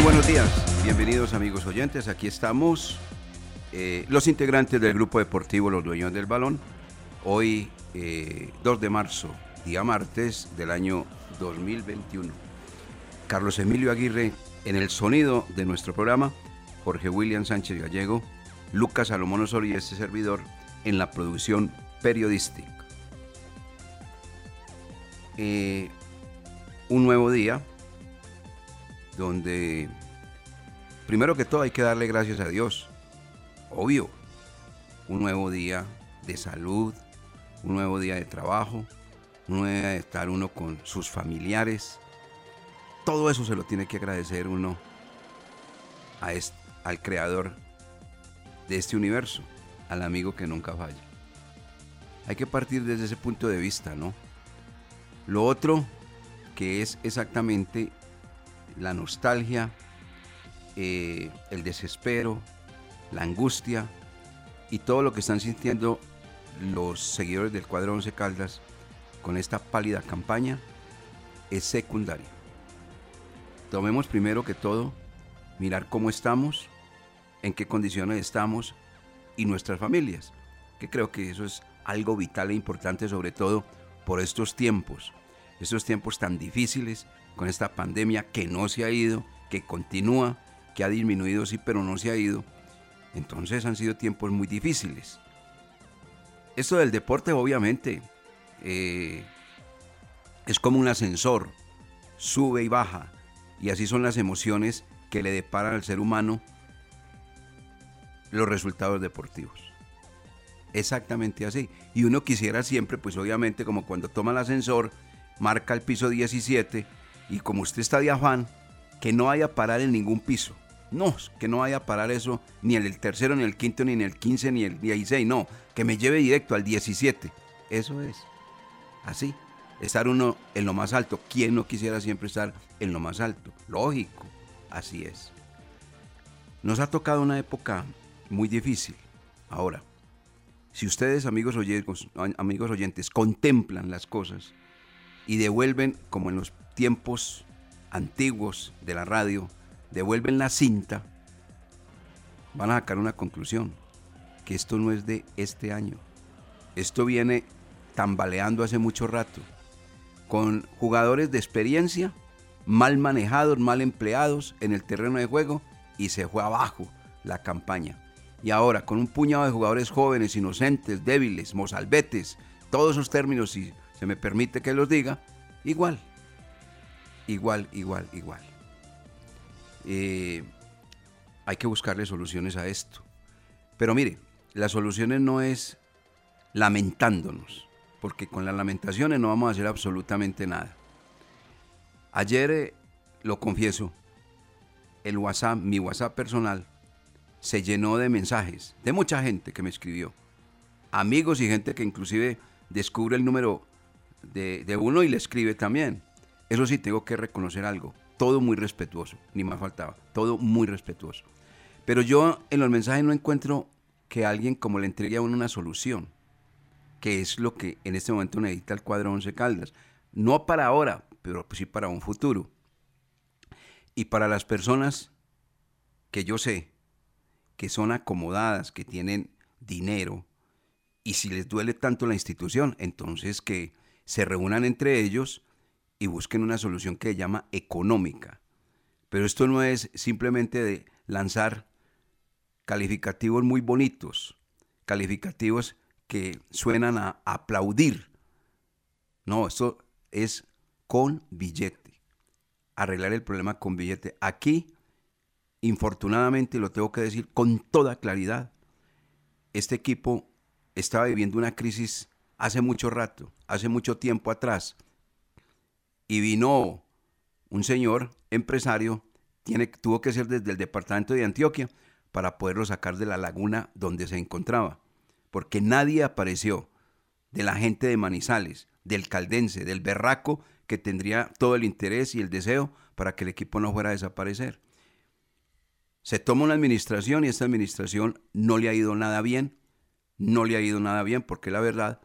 Muy buenos días, bienvenidos amigos oyentes, aquí estamos eh, los integrantes del grupo deportivo Los Dueños del Balón, hoy eh, 2 de marzo, día martes del año 2021. Carlos Emilio Aguirre en el sonido de nuestro programa, Jorge William Sánchez Gallego, Lucas Salomón Osorio y este servidor en la producción periodística. Eh, un nuevo día donde primero que todo hay que darle gracias a Dios. Obvio, un nuevo día de salud, un nuevo día de trabajo, un nuevo día de estar uno con sus familiares. Todo eso se lo tiene que agradecer uno a al creador de este universo, al amigo que nunca falla. Hay que partir desde ese punto de vista, ¿no? Lo otro que es exactamente la nostalgia, eh, el desespero, la angustia y todo lo que están sintiendo los seguidores del cuadro 11 Caldas con esta pálida campaña es secundario. Tomemos primero que todo mirar cómo estamos, en qué condiciones estamos y nuestras familias, que creo que eso es algo vital e importante sobre todo por estos tiempos, estos tiempos tan difíciles con esta pandemia que no se ha ido, que continúa, que ha disminuido sí, pero no se ha ido. Entonces han sido tiempos muy difíciles. Esto del deporte obviamente eh, es como un ascensor, sube y baja, y así son las emociones que le deparan al ser humano los resultados deportivos. Exactamente así. Y uno quisiera siempre, pues obviamente como cuando toma el ascensor, marca el piso 17 y como usted está de afán, que no vaya a parar en ningún piso. No, que no vaya a parar eso ni en el tercero, ni el quinto, ni en el 15, ni el 16, no, que me lleve directo al 17. Eso es. Así. Estar uno en lo más alto. ¿Quién no quisiera siempre estar en lo más alto? Lógico. Así es. Nos ha tocado una época muy difícil. Ahora, si ustedes, amigos oyentes, amigos oyentes, contemplan las cosas y devuelven, como en los tiempos antiguos de la radio, devuelven la cinta, van a sacar una conclusión, que esto no es de este año. Esto viene tambaleando hace mucho rato, con jugadores de experiencia, mal manejados, mal empleados en el terreno de juego y se fue abajo la campaña. Y ahora, con un puñado de jugadores jóvenes, inocentes, débiles, mozalbetes, todos esos términos, si se me permite que los diga, igual, igual, igual, igual. Eh, hay que buscarle soluciones a esto. Pero mire, las soluciones no es lamentándonos, porque con las lamentaciones no vamos a hacer absolutamente nada. Ayer, eh, lo confieso, el WhatsApp, mi WhatsApp personal, se llenó de mensajes de mucha gente que me escribió. Amigos y gente que inclusive descubre el número de, de uno y le escribe también. Eso sí, tengo que reconocer algo. Todo muy respetuoso, ni más faltaba. Todo muy respetuoso. Pero yo en los mensajes no encuentro que alguien como le entregue a uno una solución, que es lo que en este momento necesita el cuadro Once Caldas. No para ahora, pero sí para un futuro. Y para las personas que yo sé que son acomodadas, que tienen dinero, y si les duele tanto la institución, entonces que se reúnan entre ellos y busquen una solución que se llama económica. Pero esto no es simplemente de lanzar calificativos muy bonitos, calificativos que suenan a aplaudir. No, esto es con billete. Arreglar el problema con billete. Aquí, infortunadamente, lo tengo que decir con toda claridad, este equipo estaba viviendo una crisis hace mucho rato, hace mucho tiempo atrás. Y vino un señor empresario, tuvo que ser desde el departamento de Antioquia para poderlo sacar de la laguna donde se encontraba. Porque nadie apareció de la gente de Manizales, del caldense, del berraco que tendría todo el interés y el deseo para que el equipo no fuera a desaparecer. Se toma una administración y esta administración no le ha ido nada bien, no le ha ido nada bien porque la verdad,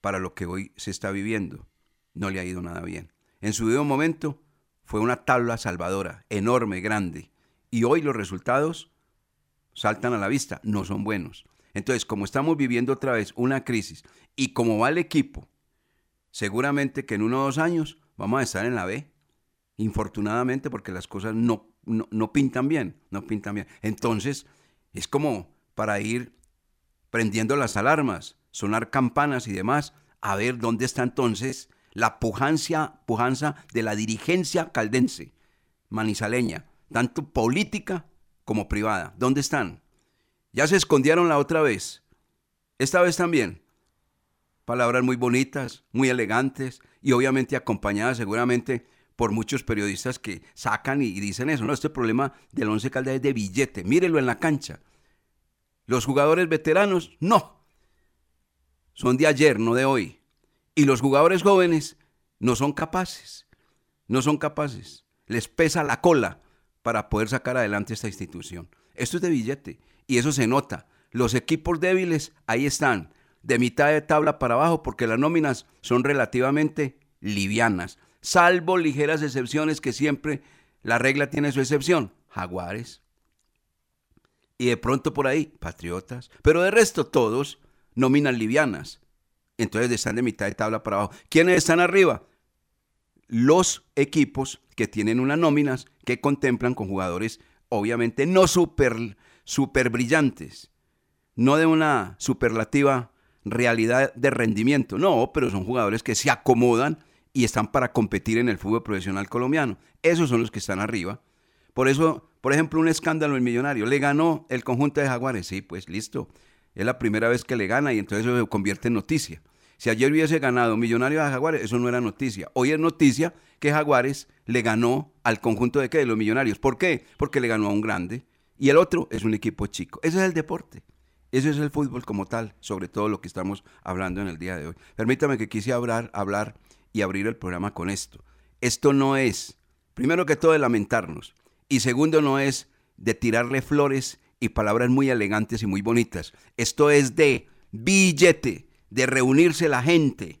para lo que hoy se está viviendo, no le ha ido nada bien. En su debido momento fue una tabla salvadora, enorme, grande, y hoy los resultados saltan a la vista, no son buenos. Entonces, como estamos viviendo otra vez una crisis y como va el equipo, seguramente que en uno o dos años vamos a estar en la B, infortunadamente porque las cosas no, no, pintan bien, no pintan bien. Entonces, es como para ir prendiendo las alarmas, sonar campanas y demás, a ver dónde está entonces la pujancia, pujanza de la dirigencia caldense, manizaleña, tanto política como privada. ¿Dónde están? Ya se escondieron la otra vez. Esta vez también. Palabras muy bonitas, muy elegantes y obviamente acompañadas seguramente por muchos periodistas que sacan y dicen eso. No, este problema del Once Caldas es de billete. Mírelo en la cancha. Los jugadores veteranos, no. Son de ayer, no de hoy. Y los jugadores jóvenes no son capaces. No son capaces. Les pesa la cola para poder sacar adelante esta institución. Esto es de billete y eso se nota. Los equipos débiles ahí están, de mitad de tabla para abajo, porque las nóminas son relativamente livianas, salvo ligeras excepciones que siempre la regla tiene su excepción. Jaguares. Y de pronto por ahí, Patriotas. Pero de resto todos nóminas livianas. Entonces están de mitad de tabla para abajo. ¿Quiénes están arriba? Los equipos que tienen unas nóminas que contemplan con jugadores obviamente no super, super brillantes, no de una superlativa realidad de rendimiento, no, pero son jugadores que se acomodan y están para competir en el fútbol profesional colombiano. Esos son los que están arriba. Por eso, por ejemplo, un escándalo en Millonario. Le ganó el conjunto de Jaguares. Sí, pues listo. Es la primera vez que le gana y entonces eso se convierte en noticia. Si ayer hubiese ganado Millonario a Jaguares, eso no era noticia. Hoy es noticia que Jaguares le ganó al conjunto de, ¿qué? de los Millonarios. ¿Por qué? Porque le ganó a un grande y el otro es un equipo chico. Ese es el deporte. Ese es el fútbol como tal, sobre todo lo que estamos hablando en el día de hoy. Permítame que quise hablar, hablar y abrir el programa con esto. Esto no es, primero que todo, de lamentarnos. Y segundo, no es de tirarle flores y palabras muy elegantes y muy bonitas. Esto es de billete de reunirse la gente,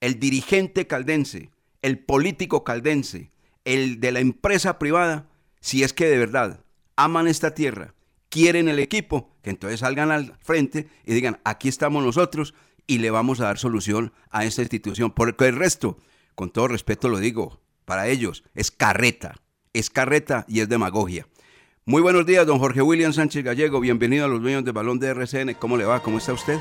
el dirigente caldense, el político caldense, el de la empresa privada, si es que de verdad aman esta tierra, quieren el equipo, que entonces salgan al frente y digan, aquí estamos nosotros y le vamos a dar solución a esta institución. Porque el resto, con todo respeto lo digo, para ellos es carreta, es carreta y es demagogia. Muy buenos días, don Jorge William Sánchez Gallego, bienvenido a los dueños de Balón de RCN, ¿cómo le va? ¿Cómo está usted?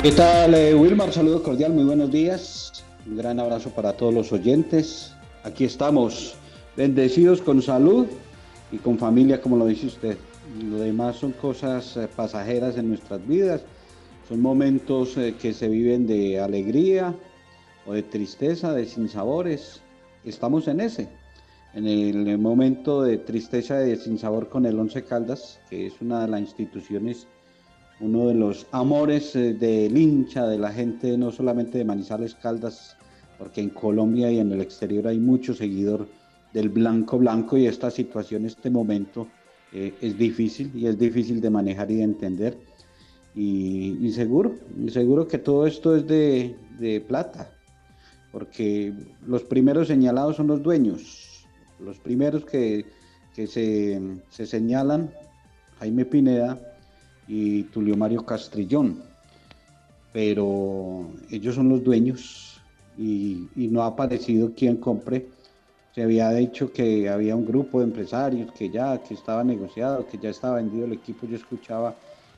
¿Qué tal, eh, Wilmar? Saludos cordial, muy buenos días. Un gran abrazo para todos los oyentes. Aquí estamos, bendecidos con salud y con familia, como lo dice usted. Lo demás son cosas eh, pasajeras en nuestras vidas. Son momentos eh, que se viven de alegría o de tristeza, de sinsabores. Estamos en ese, en el momento de tristeza y de sinsabor con el Once Caldas, que es una de las instituciones, uno de los amores eh, del hincha, de la gente, no solamente de Manizales Caldas, porque en Colombia y en el exterior hay mucho seguidor del blanco blanco y esta situación, este momento eh, es difícil y es difícil de manejar y de entender. Y, seguro, seguro que todo esto es de, de plata, porque los primeros señalados son los dueños, los primeros que, se, señalan, Jaime Pineda y Tulio Mario Castrillón, pero ellos son los dueños y, no ha aparecido quien compre. Se había dicho que había un grupo de empresarios que ya que estaba negociado, que ya estaba vendido el equipo. Yo escuchaba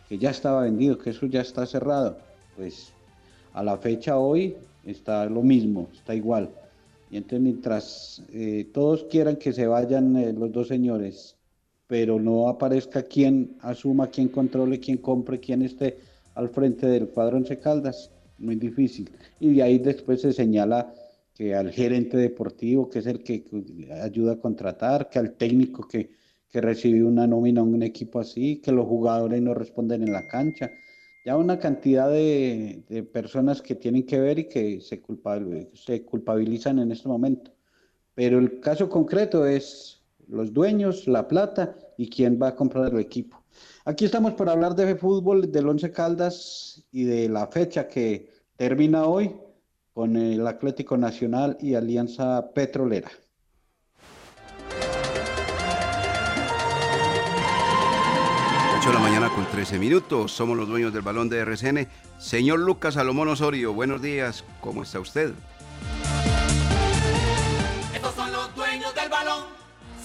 que ya estaba vendido, que eso ya está cerrado. Pues a la fecha hoy está lo mismo, está igual. Y entonces mientras eh, todos quieran que se vayan eh, los dos señores, pero no aparezca quien asuma, quien controle, quien compre, quien esté al frente del cuadro Once Caldas, muy difícil. Y de ahí después se señala que al gerente deportivo, que es el que ayuda a contratar, que al técnico que, que recibe una nómina un equipo así, que los jugadores no responden en la cancha ya una cantidad de, personas que tienen que ver y que se, se culpabilizan en este momento. Pero el caso concreto es los dueños, la plata y quién va a comprar el equipo. Aquí estamos para hablar de fútbol, del Once Caldas y de la fecha que termina hoy con el Atlético Nacional y Alianza Petrolera. 8 de la mañana con 13 minutos. Somos los dueños del balón de RCN. Señor Lucas Salomón Osorio, buenos días. ¿Cómo está usted?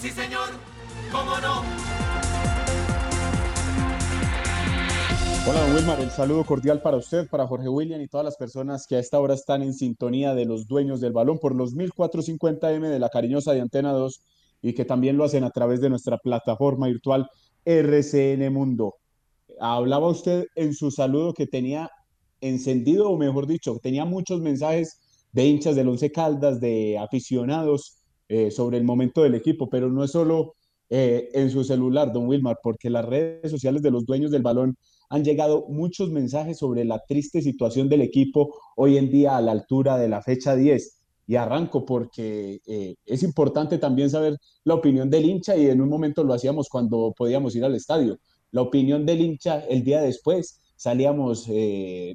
Sí, señor. ¿Cómo no? Hola, don Wilmar. El saludo cordial para usted, para Jorge William y todas las personas que a esta hora están en sintonía de los dueños del balón por los 1450M de la cariñosa de Antena 2 y que también lo hacen a través de nuestra plataforma virtual RCN Mundo. Hablaba usted en su saludo que tenía encendido, o mejor dicho, tenía muchos mensajes de hinchas del Once Caldas, de aficionados eh, sobre el momento del equipo, pero no es solo eh, en su celular, don Wilmar, porque las redes sociales de los dueños del balón han llegado muchos mensajes sobre la triste situación del equipo hoy en día a la altura de la fecha 10 y arranco porque eh, es importante también saber la opinión del hincha y en un momento lo hacíamos cuando podíamos ir al estadio. La opinión del hincha el día después, salíamos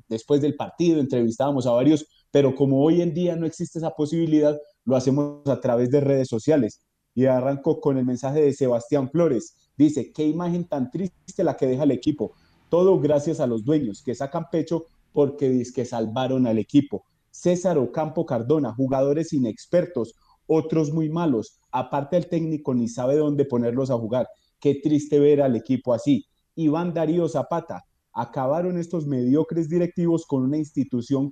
después del partido, entrevistábamos a varios, pero como hoy en día no existe esa posibilidad, lo hacemos a través de redes sociales. Y arranco con el mensaje de Sebastián Flores. Dice, qué imagen tan triste la que deja el equipo. Todo gracias a los dueños que sacan pecho porque que salvaron al equipo César Ocampo Cardona, jugadores inexpertos, otros muy malos. Aparte el técnico ni sabe dónde ponerlos a jugar. Qué triste ver al equipo así. Iván Darío Zapata. Acabaron estos mediocres directivos con una institución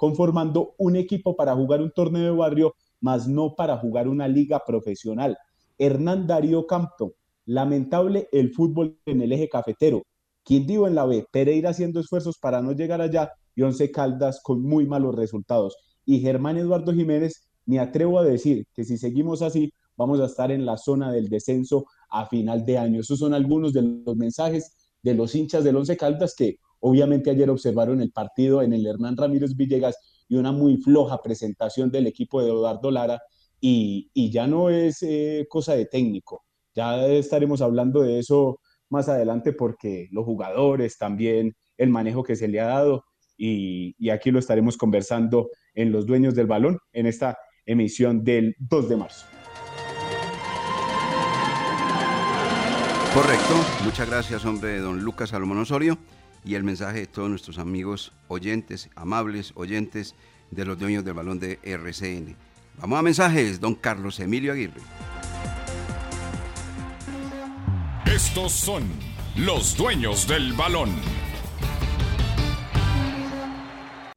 conformando un equipo para jugar un torneo de barrio, más no para jugar una liga profesional. Hernán Darío Campo. Lamentable el fútbol en el eje cafetero. dijo en la B, Pereira haciendo esfuerzos para no llegar allá y Once Caldas con muy malos resultados. Y Germán Eduardo Jiménez, me atrevo a decir que si seguimos así, vamos a estar en la zona del descenso a final de año. Esos son algunos de los mensajes de los hinchas del Once Caldas que obviamente ayer observaron el partido en el Hernán Ramírez Villegas y una muy floja presentación del equipo de Eduardo Lara y, ya no es eh, cosa de técnico. Ya estaremos hablando de eso más adelante porque los jugadores también, el manejo que se le ha dado y, aquí lo estaremos conversando en Los Dueños del Balón en esta emisión del 2 de marzo. Correcto, muchas gracias hombre don Lucas Salomón Osorio y el mensaje de todos nuestros amigos oyentes, amables oyentes de los dueños del balón de RCN. Vamos a mensajes, don Carlos Emilio Aguirre. Estos son los dueños del balón.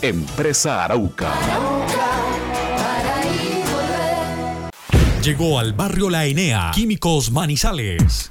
Empresa Arauca. Llegó al barrio La Enea, Químicos Manizales.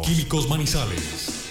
Químicos Manizales.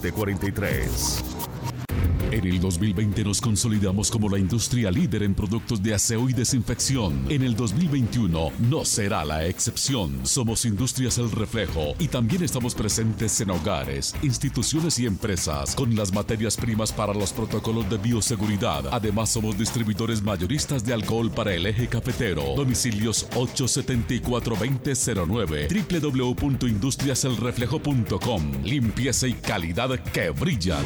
43. En el 2020 nos consolidamos como la industria líder en productos de aseo y desinfección. En el 2021 no será la excepción. Somos Industrias El Reflejo y también estamos presentes en hogares, instituciones y empresas con las materias primas para los protocolos de bioseguridad. Además somos distribuidores mayoristas de alcohol para el eje cafetero. Domicilios 874-2009 www.industriaselreflejo.com Limpieza y calidad que brillan.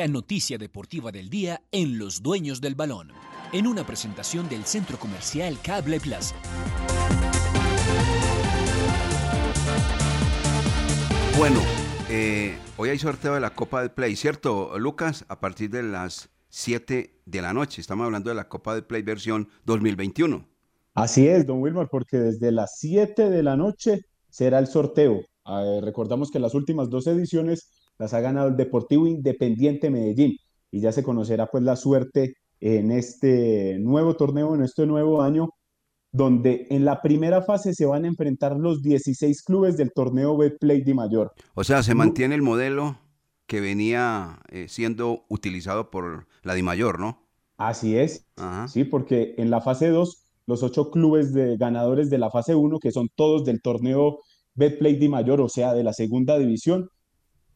La noticia deportiva del día en Los Dueños del Balón. En una presentación del Centro Comercial Cable Plaza. Bueno, eh, hoy hay sorteo de la Copa del Play, ¿cierto, Lucas? A partir de las 7 de la noche. Estamos hablando de la Copa del Play versión 2021. Así es, don Wilmar, porque desde las 7 de la noche será el sorteo. Eh, recordamos que las últimas dos ediciones las ha ganado el Deportivo Independiente Medellín y ya se conocerá pues la suerte en este nuevo torneo, en este nuevo año, donde en la primera fase se van a enfrentar los 16 clubes del torneo Betplay de Mayor. O sea, se mantiene el modelo que venía eh, siendo utilizado por la Di Mayor, ¿no? Así es, sí, porque en la fase 2 los ocho clubes de ganadores de la fase 1, que son todos del torneo Betplay de Mayor, o sea, de la segunda división,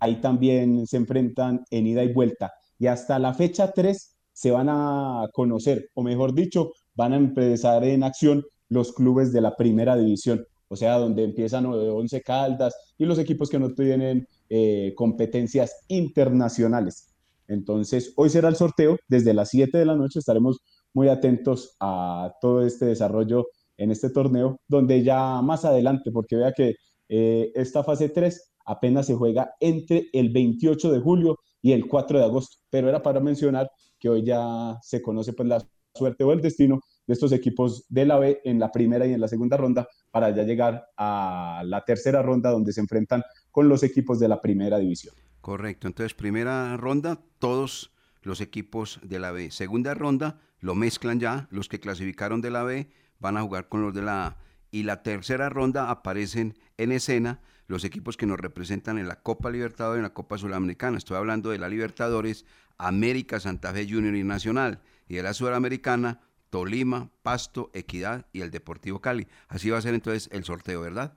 ahí también se enfrentan en ida y vuelta. Y hasta la fecha 3 se van a conocer, o mejor dicho, van a empezar en acción los clubes de la primera división, o sea, donde empiezan 11 Caldas y los equipos que no tienen eh, competencias internacionales. Entonces, hoy será el sorteo, desde las 7 de la noche estaremos muy atentos a todo este desarrollo en este torneo, donde ya más adelante, porque vea que eh, esta fase 3 apenas se juega entre el 28 de julio y el 4 de agosto, pero era para mencionar que hoy ya se conoce pues la suerte o el destino de estos equipos de la B en la primera y en la segunda ronda para ya llegar a la tercera ronda donde se enfrentan con los equipos de la primera división. Correcto, entonces primera ronda, todos los equipos de la B. Segunda ronda, lo mezclan ya, los que clasificaron de la B van a jugar con los de la A. Y la tercera ronda aparecen en escena los equipos que nos representan en la Copa Libertadores y en la Copa Sudamericana. Estoy hablando de la Libertadores, América, Santa Fe Junior y Nacional. Y de la Sudamericana, Tolima, Pasto, Equidad y el Deportivo Cali. Así va a ser entonces el sorteo, ¿verdad?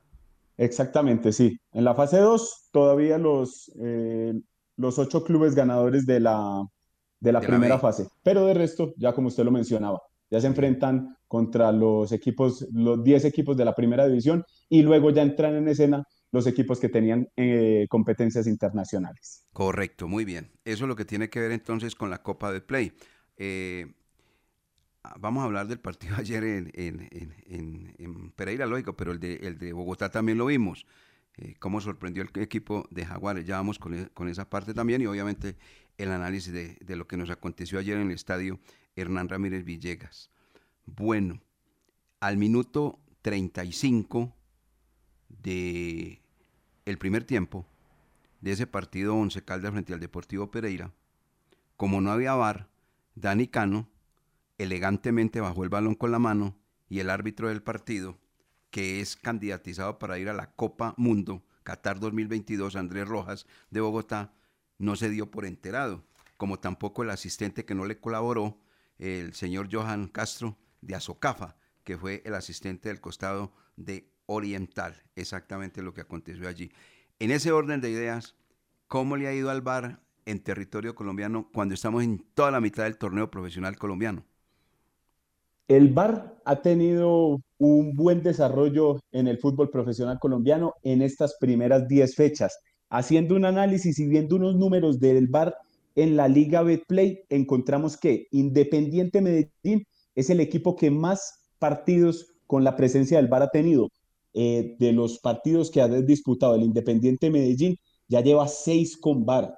Exactamente, sí. En la fase 2, todavía los, eh, los ocho clubes ganadores de la, de la primera fase. Pero de resto, ya como usted lo mencionaba, ya se enfrentan contra los equipos, los 10 equipos de la primera división y luego ya entran en escena los equipos que tenían eh, competencias internacionales. Correcto, muy bien. Eso es lo que tiene que ver entonces con la Copa de Play. Eh, vamos a hablar del partido ayer en, Pereira, lógico, pero el de, el de Bogotá también lo vimos. Eh, cómo sorprendió el equipo de Jaguares. Ya vamos con, e, esa parte también y obviamente el análisis de, lo que nos aconteció ayer en el estadio Hernán Ramírez Villegas. Bueno, al minuto 35 de el primer tiempo de ese partido Once Caldas frente al Deportivo Pereira, como no había VAR, Dani Cano elegantemente bajó el balón con la mano y el árbitro del partido, que es candidatizado para ir a la Copa Mundo Qatar 2022, Andrés Rojas de Bogotá, no se dio por enterado, como tampoco el asistente que no le colaboró, el señor Johan Castro de Azocafa, que fue el asistente del costado de Oriental, exactamente lo que aconteció allí. En ese orden de ideas, ¿cómo le ha ido al VAR en territorio colombiano cuando estamos en toda la mitad del torneo profesional colombiano? El VAR ha tenido un buen desarrollo en el fútbol profesional colombiano en estas primeras 10 fechas. Haciendo un análisis y viendo unos números del VAR en la Liga Betplay, encontramos que Independiente Medellín es el equipo que más partidos con la presencia del VAR ha tenido. Eh, de los partidos que ha disputado el Independiente Medellín, ya lleva seis con VAR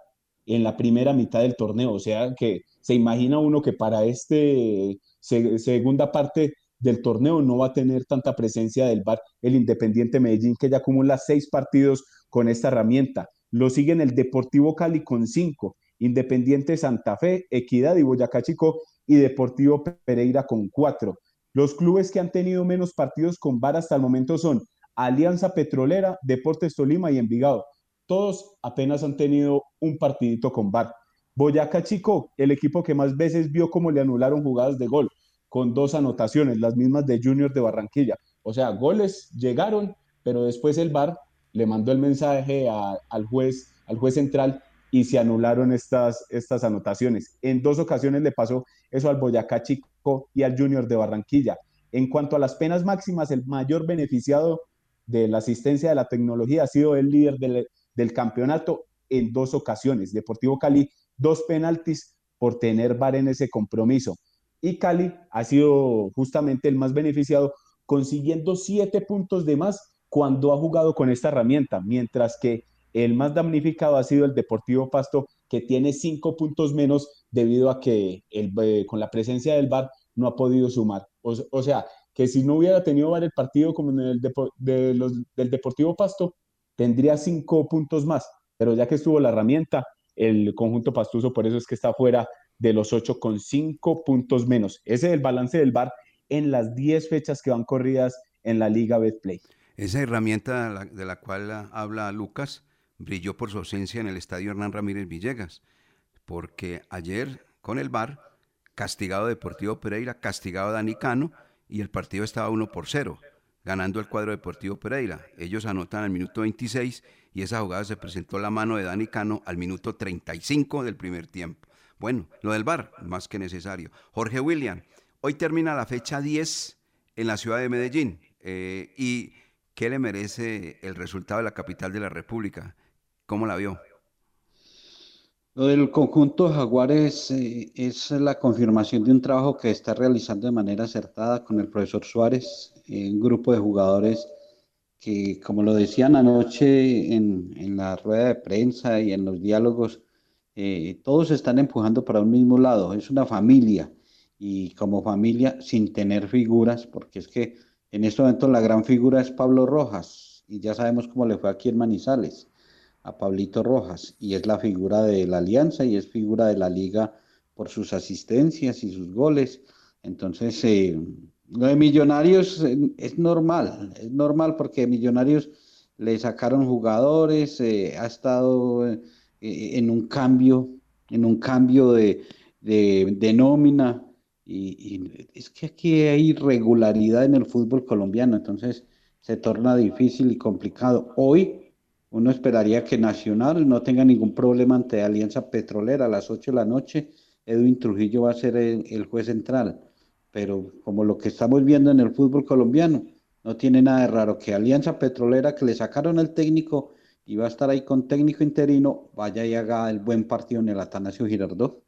en la primera mitad del torneo. O sea que se imagina uno que para este segunda parte del torneo no va a tener tanta presencia del VAR el Independiente Medellín, que ya acumula seis partidos con esta herramienta. Lo siguen el Deportivo Cali con cinco, Independiente Santa Fe, Equidad y Boyacá Chico y Deportivo Pereira con cuatro. Los clubes que han tenido menos partidos con VAR hasta el momento son Alianza Petrolera, Deportes Tolima y Envigado. Todos apenas han tenido un partidito con VAR. Boyacá Chico, el equipo que más veces vio cómo le anularon jugadas de gol, con dos anotaciones, las mismas de Junior de Barranquilla. O sea, goles llegaron, pero después el VAR le mandó el mensaje al juez, al juez central y se anularon estas, estas anotaciones. En dos ocasiones le pasó eso al Boyacá Chico y al Junior de Barranquilla. En cuanto a las penas máximas, el mayor beneficiado de la asistencia de la tecnología ha sido el líder del, campeonato en dos ocasiones. Deportivo Cali dos penaltis por tener VAR en ese compromiso. Y Cali ha sido justamente el más beneficiado, consiguiendo siete puntos de más cuando ha jugado con esta herramienta, mientras que el más damnificado ha sido el Deportivo Pasto, que tiene cinco puntos menos debido a que eh, con la presencia del VAR no ha podido sumar. O, sea, que si no hubiera tenido VAR el partido como en el de los, del Deportivo Pasto, tendría cinco puntos más, pero ya que estuvo la herramienta, el conjunto pastuso, por eso es que está fuera de los ocho con cinco puntos menos. Ese es el balance del VAR en las 10 fechas que van corridas en la Liga Betplay. Esa herramienta de la cual habla Lucas brilló por su ausencia en el estadio Hernán Ramírez Villegas, porque ayer con el VAR, castigado Deportivo Pereira, castigado Dani Cano, y el partido estaba 1 por 0 ganando el cuadro Deportivo Pereira. Ellos anotan al minuto 26 y esa jugada se presentó la mano de Dani Cano al minuto 35 del primer tiempo. Bueno, lo del VAR, más que necesario. Jorge William, hoy termina la fecha 10 en la ciudad de Medellín. Eh, ¿Y qué le merece el resultado de la capital de la República? ¿Cómo la vio? Lo del conjunto Jaguares eh, es la confirmación de un trabajo que está realizando de manera acertada con el profesor Suárez, eh, un grupo de jugadores que, como lo decían anoche en, la rueda de prensa y en los diálogos, eh, todos están empujando para un mismo lado, es una familia. y como familia sin tener figuras, porque es que en este momento la gran figura es Pablo Rojas y ya sabemos cómo le fue aquí en Manizales a Pablito Rojas y es la figura de la alianza y es figura de la liga por sus asistencias y sus goles. Entonces, eh, lo de Millonarios eh, es normal, es normal porque Millonarios le sacaron jugadores, eh, ha estado en un cambio, en un cambio de, de, nómina. Y, y, es que aquí hay irregularidad en el fútbol colombiano, entonces se torna difícil y complicado. Hoy uno esperaría que Nacional no tenga ningún problema ante Alianza Petrolera a las 8 de la noche. Edwin Trujillo va a ser el, juez central. Pero como lo que estamos viendo en el fútbol colombiano, no tiene nada de raro que Alianza Petrolera, que le sacaron el técnico y va a estar ahí con técnico interino, vaya y haga el buen partido en el Atanasio Girardot.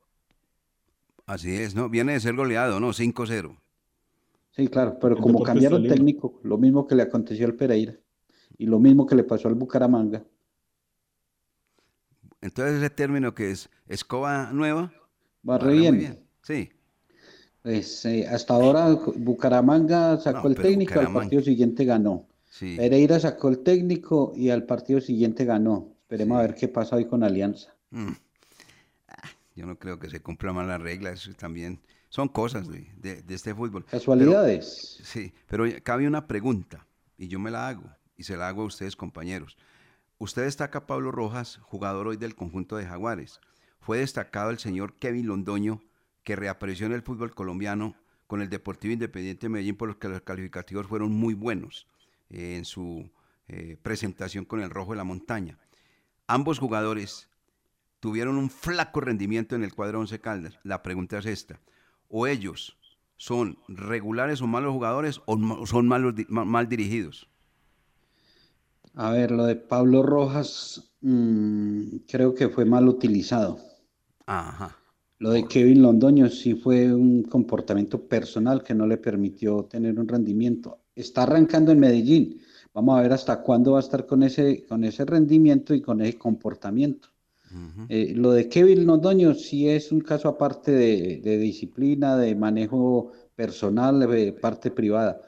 Así es, ¿no? Viene de ser goleado, ¿no? 5-0. Sí, claro, pero como cambiaron técnico, lo mismo que le aconteció al Pereira y lo mismo que le pasó al Bucaramanga. Entonces ese término que es escoba nueva. Va re bien. Sí. Pues eh, hasta ahora Bucaramanga sacó el técnico, al partido siguiente ganó. Pereira sacó el técnico y al partido siguiente ganó. Esperemos a ver qué pasa hoy con Alianza. Mm. Ah, yo no creo que se cumpla mal la regla, eso también son cosas de, este fútbol. Casualidades. sí, pero cabe una pregunta y yo me la hago y se la hago a ustedes compañeros. Usted destaca a Pablo Rojas, jugador hoy del conjunto de Jaguares. Fue destacado el señor Kevin Londoño, que reapareció en el fútbol colombiano con el Deportivo Independiente de Medellín, por los que los calificativos fueron muy buenos eh, en su eh, presentación con el Rojo de la Montaña. Ambos jugadores tuvieron un flaco rendimiento en el cuadro 11 Caldas. La pregunta es esta o ellos son regulares o malos jugadores o son malos, mal dirigidos? A ver, lo de Pablo Rojas mm, creo que fue mal utilizado. Ajá. Lo de Kevin Londoño sí fue un comportamiento personal que no le permitió tener un rendimiento. Está arrancando en Medellín. Vamos a ver hasta cuándo va a estar con ese, con ese rendimiento y con ese comportamiento. Eh, lo de Kevin Londoño sí es un caso aparte de, disciplina, de manejo personal, de parte privada.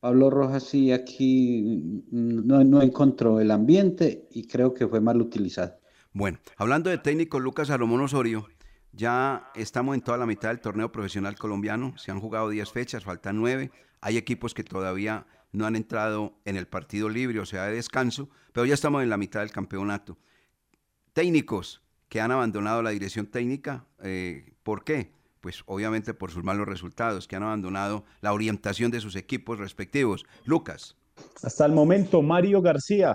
Pablo Rojas sí aquí no, no encontró el ambiente y creo que fue mal utilizado. Bueno, hablando de técnico Lucas Salomón Osorio, ya estamos en toda la mitad del torneo profesional colombiano, se han jugado 10 fechas, faltan 9, hay equipos que todavía no han entrado en el partido libre, o sea, de descanso, pero ya estamos en la mitad del campeonato técnicos que han abandonado la dirección técnica. Eh, ¿Por qué? Pues obviamente por sus malos resultados, que han abandonado la orientación de sus equipos respectivos. Lucas. Hasta el momento, Mario García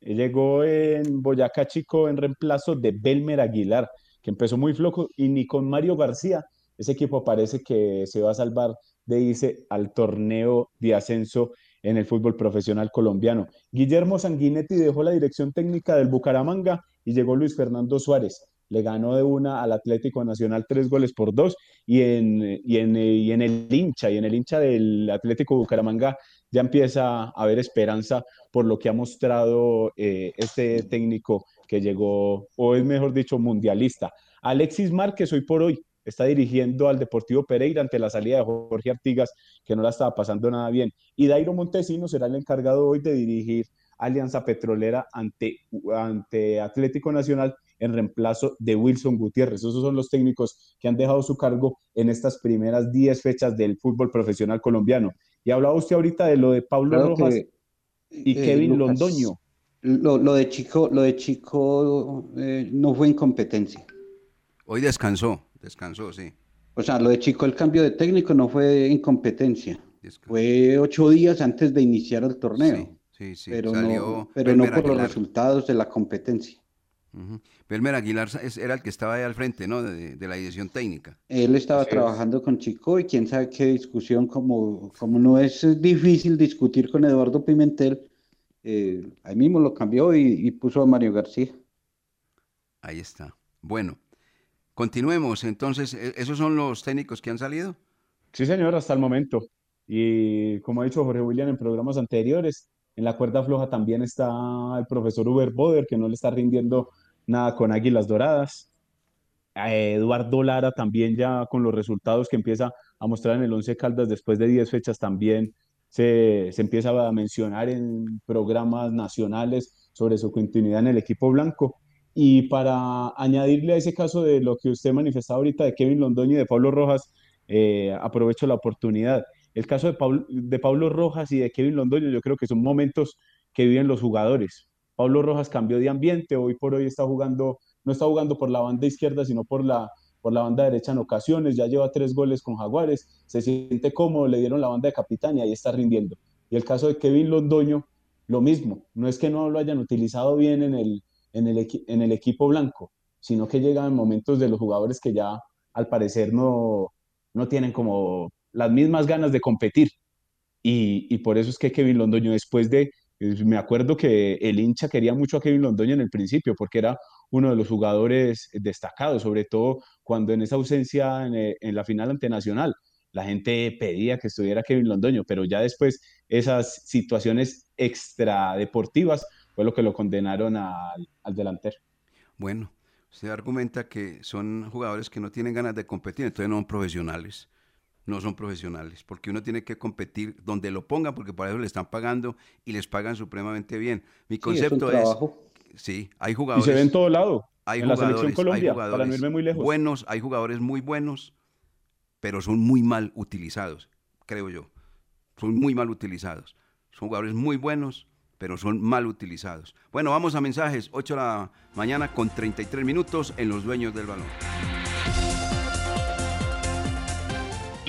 llegó en Boyacá Chico en reemplazo de Belmer Aguilar, que empezó muy flojo, y ni con Mario García ese equipo parece que se va a salvar de irse al torneo de ascenso en el fútbol profesional colombiano. Guillermo Sanguinetti dejó la dirección técnica del Bucaramanga y llegó Luis Fernando Suárez. Le ganó de una al Atlético Nacional tres goles por dos y en, y en, y en el hincha, y en el hincha del Atlético Bucaramanga ya empieza a haber esperanza por lo que ha mostrado eh, este técnico que llegó, o es mejor dicho, mundialista. Alexis Márquez hoy por hoy está dirigiendo al Deportivo Pereira ante la salida de Jorge Artigas, que no la estaba pasando nada bien. Y Dairo Montesino será el encargado hoy de dirigir Alianza Petrolera ante, ante Atlético Nacional en reemplazo de Wilson Gutiérrez. Esos son los técnicos que han dejado su cargo en estas primeras 10 fechas del fútbol profesional colombiano. Y hablaba usted ahorita de lo de Pablo Rojas y eh, Kevin Londoño. Lo, de Chico, lo de Chico eh, no fue incompetencia. Hoy descansó, descansó, sí. O sea, lo de Chico, el cambio de técnico no fue incompetencia. Fue ocho días antes de iniciar el torneo. Sí, sí, pero no, pero no por los resultados de la competencia. Uh Aguilar era el que estaba ahí al frente, ¿no? De, la dirección técnica. Él estaba trabajando con Chico y quién sabe qué discusión, como, como no es difícil discutir con Eduardo Pimentel, eh, ahí mismo lo cambió y, puso a Mario García. Ahí está. Bueno, continuemos. Entonces, ¿e-, ¿esos son los técnicos que han salido? Sí, señor, hasta el momento. Y como ha dicho Jorge William en programas anteriores, en la cuerda floja también está el profesor Uber Boder, que no le está rindiendo nada con Águilas Doradas. Eduardo Lara también ya con los resultados que empieza a mostrar en el Once Caldas después de 10 fechas también se, se, empieza a mencionar en programas nacionales sobre su continuidad en el equipo blanco. Y para añadirle a ese caso de lo que usted manifestaba ahorita de Kevin Londoño y de Pablo Rojas, eh, aprovecho la oportunidad. El caso de, Pablo, de Pablo Rojas y de Kevin Londoño, yo creo que son momentos que viven los jugadores. Pablo Rojas cambió de ambiente, hoy por hoy está jugando, no está jugando por la banda izquierda, sino por la, por la banda derecha en ocasiones, ya lleva tres goles con Jaguares, se siente cómodo, le dieron la banda de capitán y ahí está rindiendo. Y el caso de Kevin Londoño, lo mismo, no es que no lo hayan utilizado bien en el, en el, en el equipo blanco, sino que llegan momentos de los jugadores que ya al parecer no, no tienen como las mismas ganas de competir. Y, y por eso es que Kevin Londoño, después de, me acuerdo que el hincha quería mucho a Kevin Londoño en el principio, porque era uno de los jugadores destacados, sobre todo cuando en esa ausencia en, en la final ante Nacional, la gente pedía que estuviera Kevin Londoño, pero ya después esas situaciones extradeportivas fue lo que lo condenaron al, al delantero. Bueno, usted argumenta que son jugadores que no tienen ganas de competir, entonces no son profesionales. No son profesionales, porque uno tiene que competir donde lo pongan, porque para eso le están pagando y les pagan supremamente bien. Mi concepto sí, es, es, sí, hay jugadores. Y se ve en todo lado. Hay en jugadores, la selección Colombia, hay jugadores para no irme muy lejos. buenos, hay jugadores muy buenos, pero son muy mal utilizados, creo yo. Son muy mal utilizados. Son jugadores muy buenos, pero son mal utilizados. Bueno, vamos a mensajes, 8 de la mañana con 33 minutos en Los Dueños del Balón.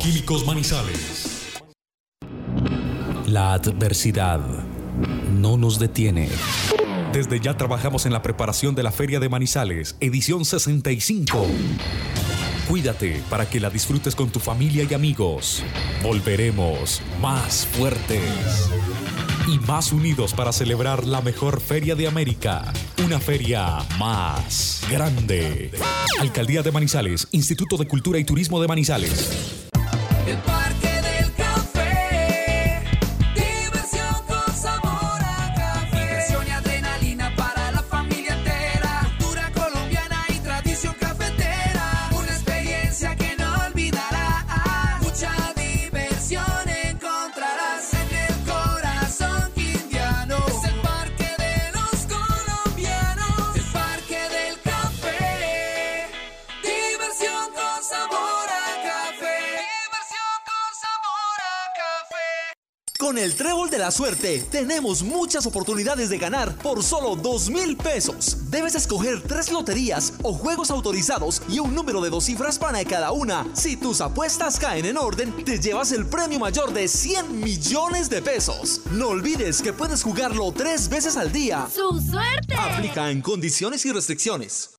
Químicos Manizales. La adversidad no nos detiene. Desde ya trabajamos en la preparación de la Feria de Manizales, edición 65. Cuídate para que la disfrutes con tu familia y amigos. Volveremos más fuertes y más unidos para celebrar la mejor feria de América. Una feria más grande. Alcaldía de Manizales, Instituto de Cultura y Turismo de Manizales. El la suerte tenemos muchas oportunidades de ganar por solo dos mil pesos. Debes escoger tres loterías o juegos autorizados y un número de dos cifras para cada una. Si tus apuestas caen en orden, te llevas el premio mayor de 100 millones de pesos. No olvides que puedes jugarlo tres veces al día. ¡Su suerte! Aplica en condiciones y restricciones.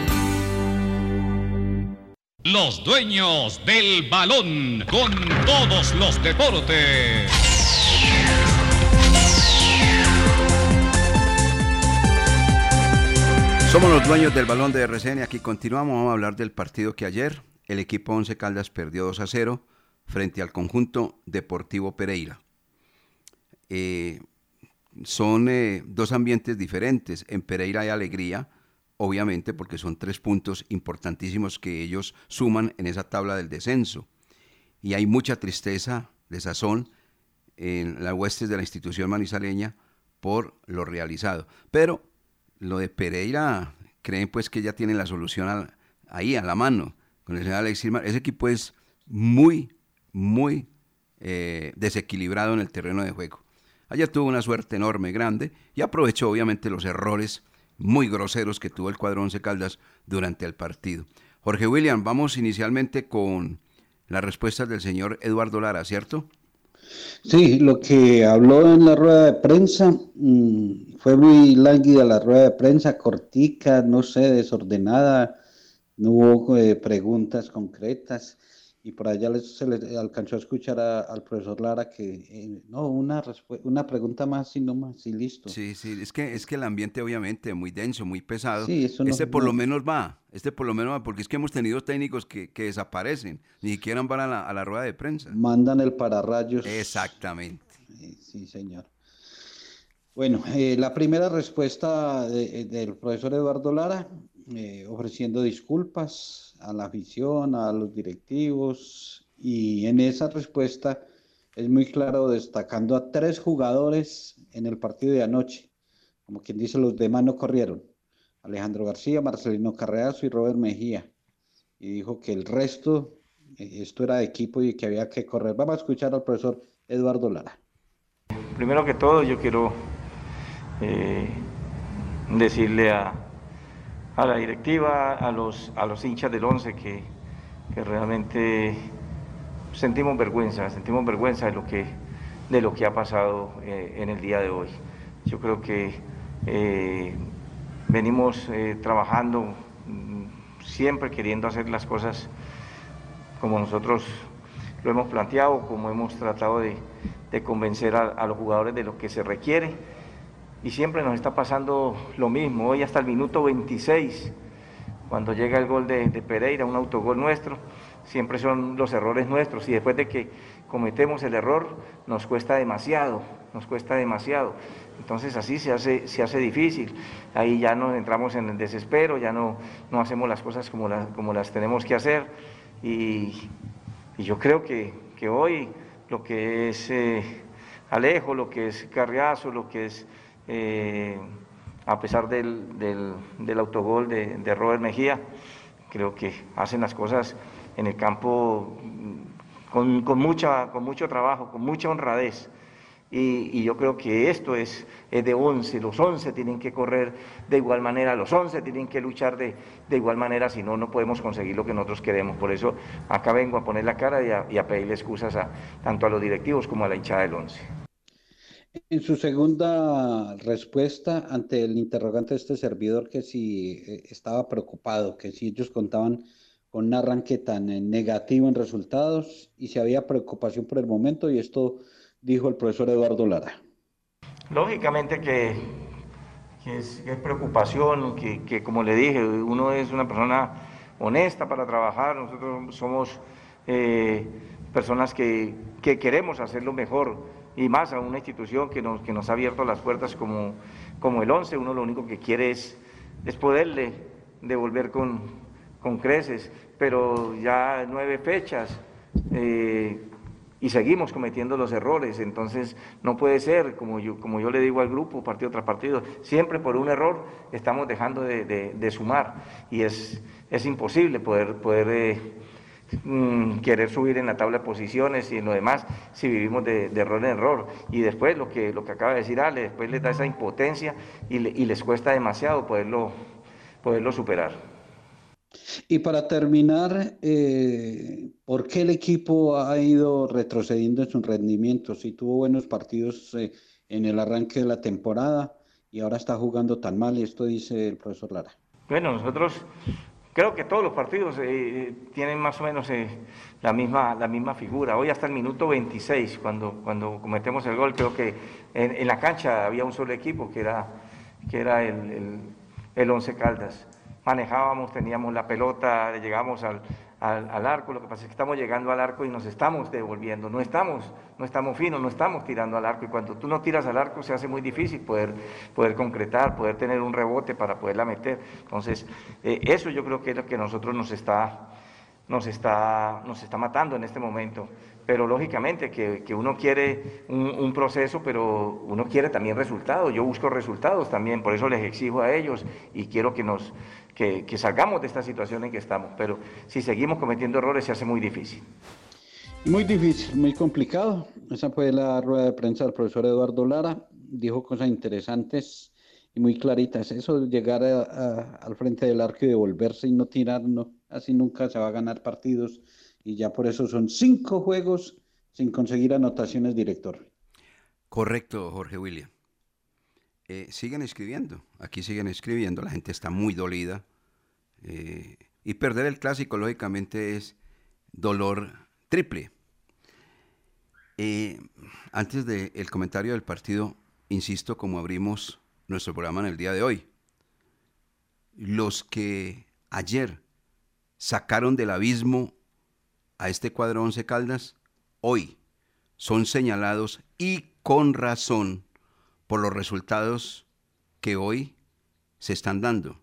Los dueños del balón con todos los deportes. Somos los dueños del balón de RCN. Aquí continuamos. Vamos a hablar del partido que ayer el equipo Once Caldas perdió 2 a 0 frente al conjunto Deportivo Pereira. Eh, son eh, dos ambientes diferentes. En Pereira hay alegría, obviamente, porque son tres puntos importantísimos que ellos suman en esa tabla del descenso. Y hay mucha tristeza, desazón en las huestes de la institución manizaleña por lo realizado. Pero lo de Pereira, creen pues que ya tienen la solución ahí, a la mano, con el señor Alexis Ese equipo es muy, muy eh, desequilibrado en el terreno de juego. Ayer tuvo una suerte enorme, grande, y aprovechó obviamente los errores muy groseros que tuvo el cuadro Once Caldas durante el partido. Jorge William, vamos inicialmente con las respuestas del señor Eduardo Lara, ¿cierto? Sí, lo que habló en la rueda de prensa mm, fue muy lánguida la rueda de prensa, cortica, no sé, desordenada, no hubo eh, preguntas concretas y por allá se le alcanzó a escuchar al profesor Lara que eh, no, una, una pregunta más y no más y listo. Sí, sí, es que, es que el ambiente obviamente muy denso, muy pesado. Sí, eso este por lo menos va, este por lo menos va, porque es que hemos tenido técnicos que, que desaparecen, ni siquiera van a la, a la, rueda de prensa. Mandan el pararrayos. Exactamente. Sí, señor. Bueno, eh, la primera respuesta del profesor Eduardo Lara, eh, ofreciendo disculpas, a la afición, a los directivos, y en esa respuesta es muy claro destacando a tres jugadores en el partido de anoche. Como quien dice, los demás no corrieron. Alejandro García, Marcelino Carreazo y Robert Mejía. Y dijo que el resto, eh, esto era de equipo y que había que correr. Vamos a escuchar al profesor Eduardo Lara. Primero que todo, yo quiero eh, decirle a, a la directiva, a los, a los hinchas del 11 que, realmente sentimos vergüenza, sentimos vergüenza de lo que, de lo que ha pasado eh, en el día de hoy. Yo creo que eh, venimos eh, trabajando mm, siempre queriendo hacer las cosas como nosotros lo hemos planteado, como hemos tratado de, convencer a los jugadores de lo que se requiere y siempre nos está pasando lo mismo. Hoy hasta el minuto 26, cuando llega el gol de, Pereira, un autogol nuestro, siempre son los errores nuestros y después de que cometemos el error nos cuesta demasiado, nos cuesta demasiado. Entonces así se hace, se hace difícil. Ahí ya nos entramos en el desespero, ya no, no hacemos las cosas como, como las tenemos que hacer. Y, yo creo que, hoy lo que es eh, Alejo, lo que es Carriazo, lo que es eh, a pesar del, autogol de, Robert Mejía, creo que hacen las cosas en el campo con, con, mucho trabajo, con mucha honradez. Y, yo creo que esto es, de 11, los 11 tienen que correr de igual manera, los 11 tienen que luchar de, de, igual manera, si no, no podemos conseguir lo que nosotros queremos. Por eso acá vengo a poner la cara y a, y a pedirle excusas a, tanto a los directivos como a la hinchada del 11. En su segunda respuesta ante el interrogante de este servidor, que si eh, estaba preocupado, que si ellos contaban con un arranque tan eh, negativo en resultados y si había preocupación por el momento, y esto dijo el profesor Eduardo Lara. Lógicamente que, es, preocupación, que, como le dije, uno es una persona honesta para trabajar, nosotros somos eh, personas que, que queremos hacerlo mejor y más a una institución que nos, que nos ha abierto las puertas como, como el 11, uno lo único que quiere es, es poderle devolver con, con creces, pero ya nueve fechas eh, y seguimos cometiendo los errores, entonces no puede ser, como yo, como yo le digo al grupo, partido tras partido, siempre por un error estamos dejando de, de, sumar. Y es, es imposible poder... poder eh, Mm, querer subir en la tabla de posiciones y en lo demás si vivimos de, error en error. Y después lo que, lo que acaba de decir Ale, después les da esa impotencia y, les cuesta demasiado poderlo, poderlo superar. Y para terminar, eh, ¿por qué el equipo ha ido retrocediendo en su rendimiento? Si tuvo buenos partidos eh, en el arranque de la temporada y ahora está jugando tan mal, y esto dice el profesor Lara. Bueno, nosotros creo que todos los partidos eh, tienen más o menos eh, la, misma, la misma figura. Hoy hasta el minuto 26, cuando, cuando cometemos el gol, creo que en, la cancha había un solo equipo, que era, que era el, el, el Once Caldas. Manejábamos, teníamos la pelota, llegamos al, al, arco, lo que pasa es que estamos llegando al arco y nos estamos devolviendo, no estamos, no estamos finos, no estamos tirando al arco y cuando tú no tiras al arco se hace muy difícil poder, poder concretar, poder tener un rebote para poderla meter. Entonces, eh, eso yo creo que es lo que nosotros nos está, nos está, nos está matando en este momento. Pero lógicamente que, que uno quiere un, proceso, pero uno quiere también resultados. Yo busco resultados también, por eso les exijo a ellos y quiero que nos, que, salgamos de esta situación en que estamos. Pero si seguimos cometiendo errores se hace muy difícil. Muy difícil, muy complicado. Esa fue la rueda de prensa del profesor Eduardo Lara. Dijo cosas interesantes y muy claritas. Eso llegar al frente del arco y devolverse y no tirar, no, así nunca se va a ganar partidos. Y ya por eso son cinco juegos sin conseguir anotaciones, director. Correcto, Jorge William. Eh, siguen escribiendo, aquí siguen escribiendo, la gente está muy dolida. Eh, y perder el clásico, lógicamente, es dolor triple. Eh, antes del comentario del partido, insisto, como abrimos nuestro programa en el día de hoy, los que ayer sacaron del abismo a este cuadro Once Caldas, hoy son señalados y con razón por los resultados que hoy se están dando.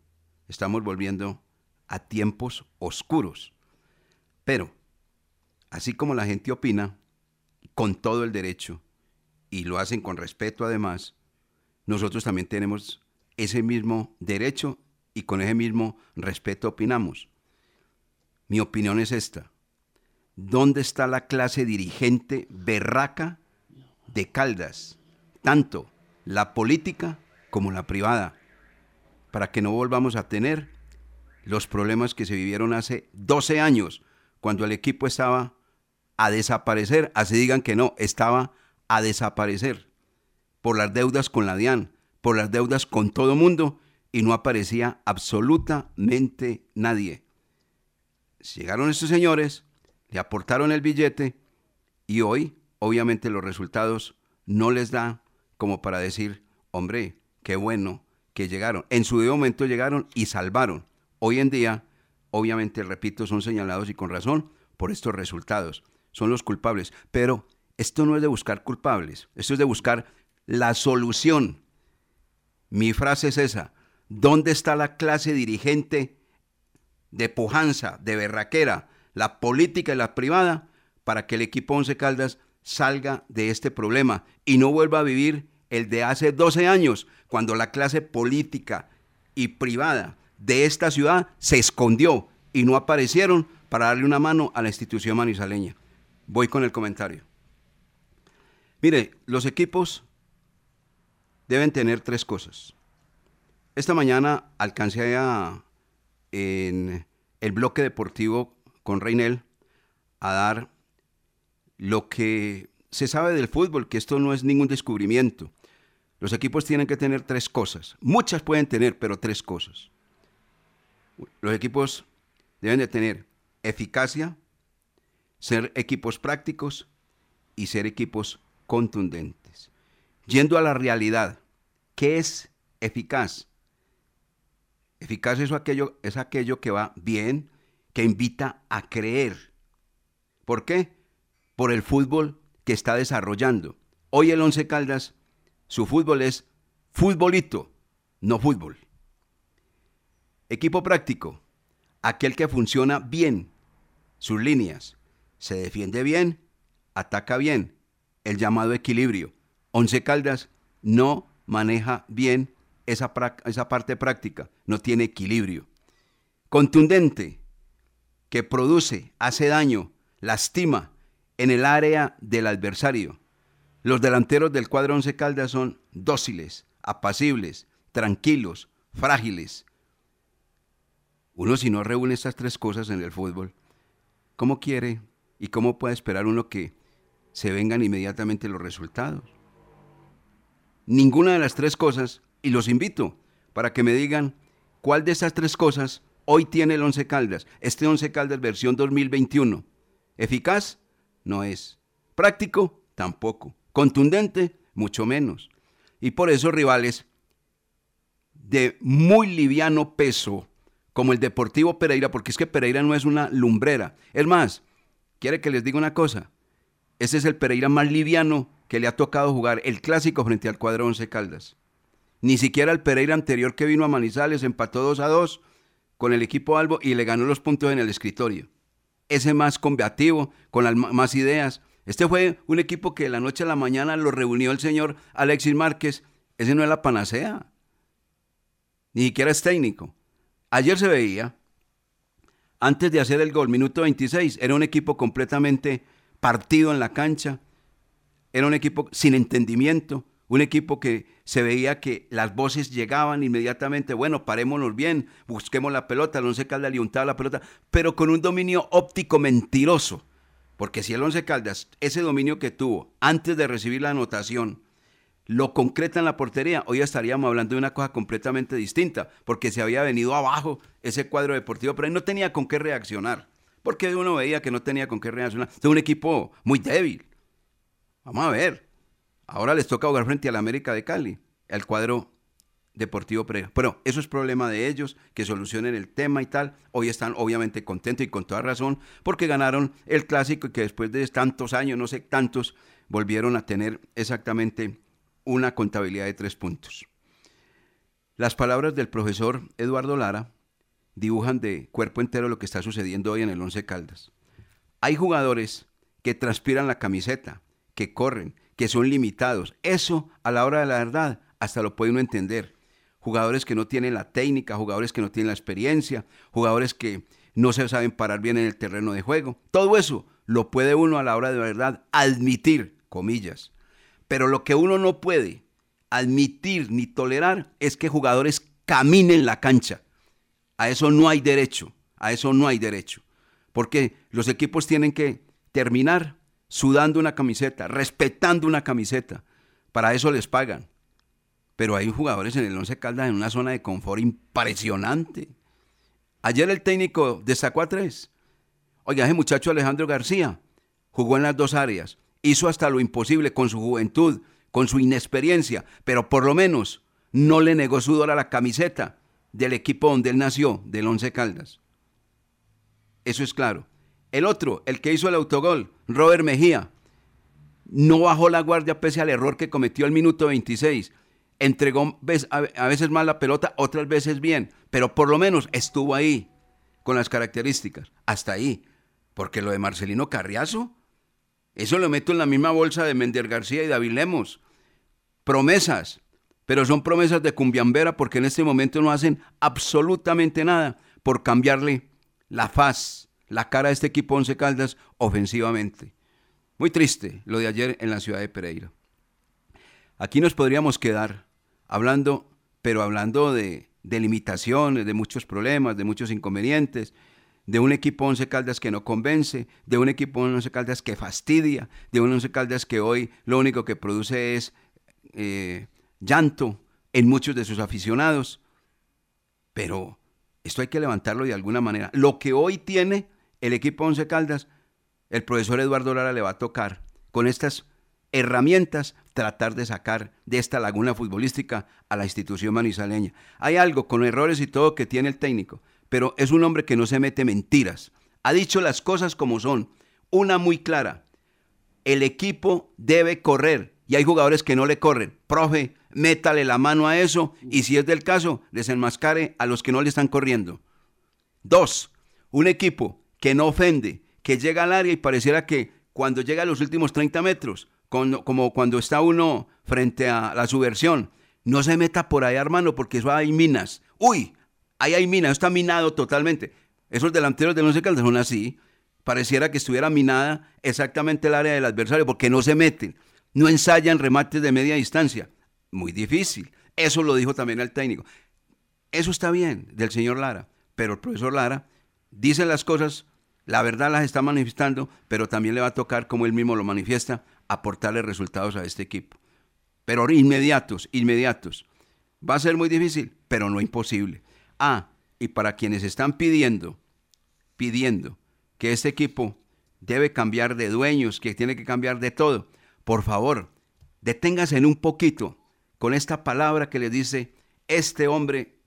Estamos volviendo a tiempos oscuros. Pero, así como la gente opina, con todo el derecho, y lo hacen con respeto además, nosotros también tenemos ese mismo derecho y con ese mismo respeto opinamos. Mi opinión es esta. ¿Dónde está la clase dirigente berraca de Caldas? Tanto la política como la privada, para que no volvamos a tener los problemas que se vivieron hace 12 años, cuando el equipo estaba a desaparecer, así digan que no, estaba a desaparecer por las deudas con la DIAN, por las deudas con todo mundo y no aparecía absolutamente nadie. Llegaron estos señores, le aportaron el billete y hoy, obviamente, los resultados no les da como para decir, hombre, qué bueno que llegaron. En su momento llegaron y salvaron. Hoy en día, obviamente, repito, son señalados y con razón por estos resultados. Son los culpables. Pero esto no es de buscar culpables, esto es de buscar la solución. Mi frase es esa. ¿Dónde está la clase dirigente de pujanza, de berraquera, la política y la privada, para que el equipo Once Caldas salga de este problema y no vuelva a vivir el de hace 12 años, cuando la clase política y privada de esta ciudad se escondió y no aparecieron para darle una mano a la institución manizaleña. Voy con el comentario. Mire, los equipos deben tener tres cosas. Esta mañana alcancé a, en el bloque deportivo con Reinel a dar lo que se sabe del fútbol, que esto no es ningún descubrimiento. Los equipos tienen que tener tres cosas. Muchas pueden tener, pero tres cosas. Los equipos deben de tener eficacia, ser equipos prácticos y ser equipos contundentes. Yendo a la realidad, ¿qué es eficaz? Eficaz es aquello, es aquello que va bien, que invita a creer. ¿Por qué? por el fútbol que está desarrollando. Hoy el Once Caldas, su fútbol es futbolito, no fútbol. Equipo práctico, aquel que funciona bien, sus líneas, se defiende bien, ataca bien, el llamado equilibrio. Once Caldas no maneja bien esa, esa parte práctica, no tiene equilibrio. Contundente, que produce, hace daño, lastima, en el área del adversario. Los delanteros del cuadro Once Caldas son dóciles, apacibles, tranquilos, frágiles. Uno si no reúne estas tres cosas en el fútbol, ¿cómo quiere y cómo puede esperar uno que se vengan inmediatamente los resultados? Ninguna de las tres cosas, y los invito para que me digan cuál de estas tres cosas hoy tiene el Once Caldas. Este Once Caldas versión 2021. ¿Eficaz? No es. ¿Práctico? Tampoco. ¿Contundente? Mucho menos. Y por eso rivales de muy liviano peso, como el Deportivo Pereira, porque es que Pereira no es una lumbrera. Es más, quiere que les diga una cosa. Ese es el Pereira más liviano que le ha tocado jugar el clásico frente al cuadro Once Caldas. Ni siquiera el Pereira anterior que vino a Manizales empató 2 a 2 con el equipo Albo y le ganó los puntos en el escritorio. Ese más combativo, con las más ideas. Este fue un equipo que de la noche a la mañana lo reunió el señor Alexis Márquez. Ese no es la panacea. Ni siquiera es técnico. Ayer se veía, antes de hacer el gol, minuto 26, era un equipo completamente partido en la cancha. Era un equipo sin entendimiento, un equipo que se veía que las voces llegaban inmediatamente, bueno, parémonos bien, busquemos la pelota, el Once Caldas le untaba la pelota, pero con un dominio óptico mentiroso. Porque si el Once Caldas, ese dominio que tuvo antes de recibir la anotación, lo concreta en la portería, hoy estaríamos hablando de una cosa completamente distinta, porque se había venido abajo ese cuadro deportivo, pero él no tenía con qué reaccionar, porque uno veía que no tenía con qué reaccionar. Es un equipo muy débil. Vamos a ver. Ahora les toca jugar frente al América de Cali, el cuadro Deportivo Pereira. Pero eso es problema de ellos, que solucionen el tema y tal. Hoy están obviamente contentos y con toda razón, porque ganaron el clásico y que después de tantos años, no sé tantos, volvieron a tener exactamente una contabilidad de tres puntos. Las palabras del profesor Eduardo Lara dibujan de cuerpo entero lo que está sucediendo hoy en el Once Caldas. Hay jugadores que transpiran la camiseta, que corren, que son limitados. Eso, a la hora de la verdad, hasta lo puede uno entender. Jugadores que no tienen la técnica, jugadores que no tienen la experiencia, jugadores que no se saben parar bien en el terreno de juego. Todo eso lo puede uno a la hora de la verdad admitir, comillas. Pero lo que uno no puede admitir ni tolerar es que jugadores caminen la cancha. A eso no hay derecho, a eso no hay derecho. Porque los equipos tienen que terminar sudando una camiseta, respetando una camiseta. Para eso les pagan. Pero hay jugadores en el Once Caldas en una zona de confort impresionante. Ayer el técnico destacó a tres. Oiga, ese muchacho Alejandro García jugó en las dos áreas. Hizo hasta lo imposible con su juventud, con su inexperiencia, pero por lo menos no le negó sudor a la camiseta del equipo donde él nació, del Once Caldas. Eso es claro. El otro, el que hizo el autogol, Robert Mejía, no bajó la guardia pese al error que cometió el minuto 26. Entregó a veces mal la pelota, otras veces bien, pero por lo menos estuvo ahí con las características. Hasta ahí. Porque lo de Marcelino Carriazo, eso lo meto en la misma bolsa de Mender García y David Lemos. Promesas, pero son promesas de cumbiambera porque en este momento no hacen absolutamente nada por cambiarle la faz la cara de este equipo Once Caldas ofensivamente. Muy triste lo de ayer en la ciudad de Pereira. Aquí nos podríamos quedar hablando, pero hablando de, de limitaciones, de muchos problemas, de muchos inconvenientes, de un equipo Once Caldas que no convence, de un equipo Once Caldas que fastidia, de un Once Caldas que hoy lo único que produce es eh, llanto en muchos de sus aficionados. Pero esto hay que levantarlo de alguna manera. Lo que hoy tiene el equipo Once Caldas, el profesor Eduardo Lara le va a tocar con estas herramientas tratar de sacar de esta laguna futbolística a la institución manizaleña. Hay algo con errores y todo que tiene el técnico, pero es un hombre que no se mete mentiras. Ha dicho las cosas como son. Una muy clara. El equipo debe correr y hay jugadores que no le corren. Profe, métale la mano a eso y si es del caso, desenmascare a los que no le están corriendo. Dos, un equipo que no ofende, que llega al área y pareciera que cuando llega a los últimos 30 metros, como cuando está uno frente a la subversión, no se meta por ahí, hermano, porque eso hay minas. Uy, ahí hay minas, está minado totalmente. Esos delanteros de Once Caldas son así. Pareciera que estuviera minada exactamente el área del adversario, porque no se meten, no ensayan remates de media distancia. Muy difícil. Eso lo dijo también el técnico. Eso está bien del señor Lara, pero el profesor Lara dice las cosas la verdad las está manifestando, pero también le va a tocar, como él mismo lo manifiesta, aportarle resultados a este equipo. Pero inmediatos, inmediatos. Va a ser muy difícil, pero no imposible. Ah, y para quienes están pidiendo, pidiendo que este equipo debe cambiar de dueños, que tiene que cambiar de todo, por favor, deténganse en un poquito con esta palabra que le dice este hombre